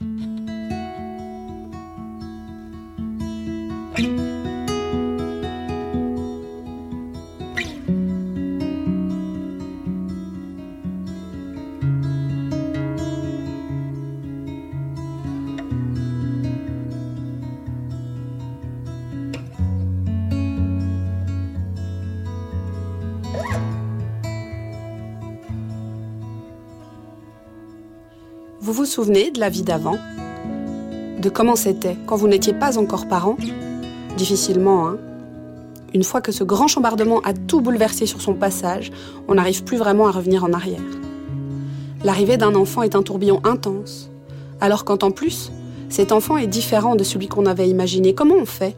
Mm-hmm. Vous vous souvenez de la vie d'avant? De comment c'était quand vous n'étiez pas encore parent? Difficilement, hein. Une fois que ce grand chambardement a tout bouleversé sur son passage, on n'arrive plus vraiment à revenir en arrière. L'arrivée d'un enfant est un tourbillon intense, alors quand en plus, cet enfant est différent de celui qu'on avait imaginé. Comment on fait?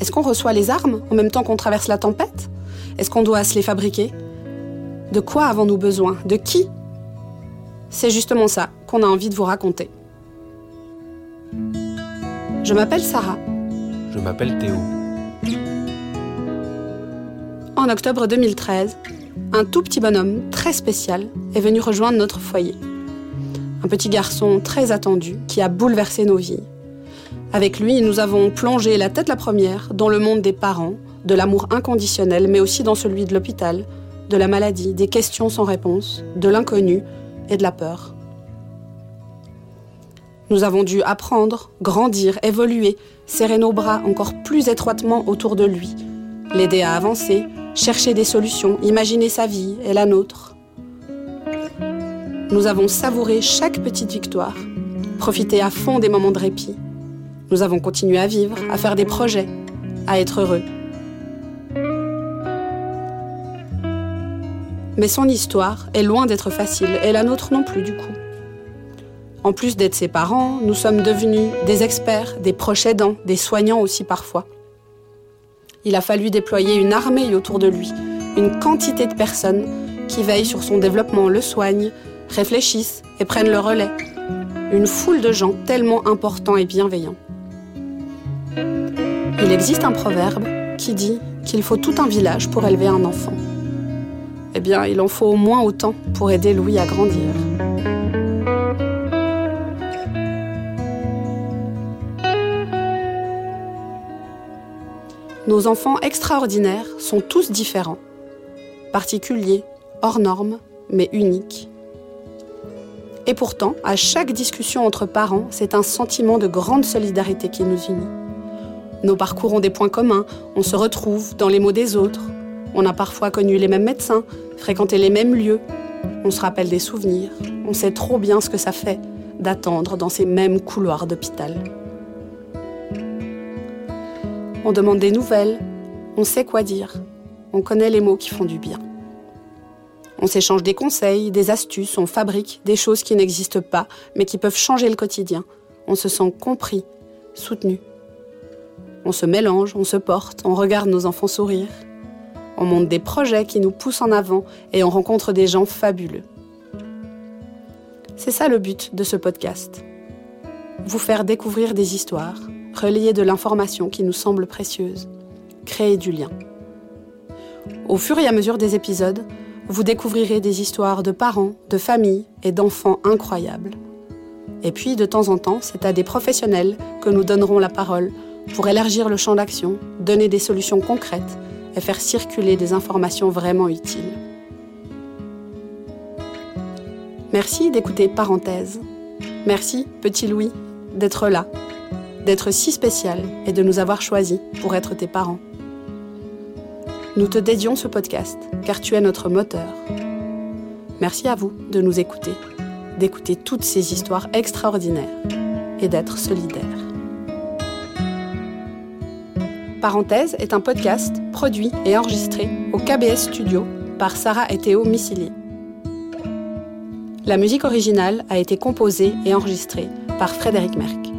Est-ce qu'on reçoit les armes en même temps qu'on traverse la tempête? Est-ce qu'on doit se les fabriquer? De quoi avons-nous besoin? De qui? C'est justement ça qu'on a envie de vous raconter. Je m'appelle Sarah. Je m'appelle Théo. En octobre 2013, un tout petit bonhomme très spécial est venu rejoindre notre foyer. Un petit garçon très attendu qui a bouleversé nos vies. Avec lui, nous avons plongé la tête la première dans le monde des parents, de l'amour inconditionnel, mais aussi dans celui de l'hôpital, de la maladie, des questions sans réponse, de l'inconnu, et de la peur. Nous avons dû apprendre, grandir, évoluer, serrer nos bras encore plus étroitement autour de lui, l'aider à avancer, chercher des solutions, imaginer sa vie et la nôtre. Nous avons savouré chaque petite victoire, profité à fond des moments de répit. Nous avons continué à vivre, à faire des projets, à être heureux. Mais son histoire est loin d'être facile, et la nôtre non plus du coup. En plus d'être ses parents, nous sommes devenus des experts, des proches aidants, des soignants aussi parfois. Il a fallu déployer une armée autour de lui, une quantité de personnes qui veillent sur son développement, le soignent, réfléchissent et prennent le relais. Une foule de gens tellement importants et bienveillants. Il existe un proverbe qui dit qu'il faut tout un village pour élever un enfant eh bien, il en faut au moins autant pour aider Louis à grandir. Nos enfants extraordinaires sont tous différents, particuliers, hors normes, mais uniques. Et pourtant, à chaque discussion entre parents, c'est un sentiment de grande solidarité qui nous unit. Nos parcours ont des points communs, on se retrouve dans les mots des autres, on a parfois connu les mêmes médecins, fréquenté les mêmes lieux. On se rappelle des souvenirs. On sait trop bien ce que ça fait d'attendre dans ces mêmes couloirs d'hôpital. On demande des nouvelles. On sait quoi dire. On connaît les mots qui font du bien. On s'échange des conseils, des astuces, on fabrique des choses qui n'existent pas, mais qui peuvent changer le quotidien. On se sent compris, soutenu. On se mélange, on se porte, on regarde nos enfants sourire on monte des projets qui nous poussent en avant et on rencontre des gens fabuleux. C'est ça le but de ce podcast. Vous faire découvrir des histoires, relayer de l'information qui nous semble précieuse, créer du lien. Au fur et à mesure des épisodes, vous découvrirez des histoires de parents, de familles et d'enfants incroyables. Et puis, de temps en temps, c'est à des professionnels que nous donnerons la parole pour élargir le champ d'action, donner des solutions concrètes et faire circuler des informations vraiment utiles. Merci d'écouter Parenthèse. Merci, petit Louis, d'être là, d'être si spécial et de nous avoir choisis pour être tes parents. Nous te dédions ce podcast car tu es notre moteur. Merci à vous de nous écouter, d'écouter toutes ces histoires extraordinaires et d'être solidaires. Parenthèse est un podcast produit et enregistré au KBS Studio par Sarah et Théo. La musique originale a été composée et enregistrée par Frédéric Merck.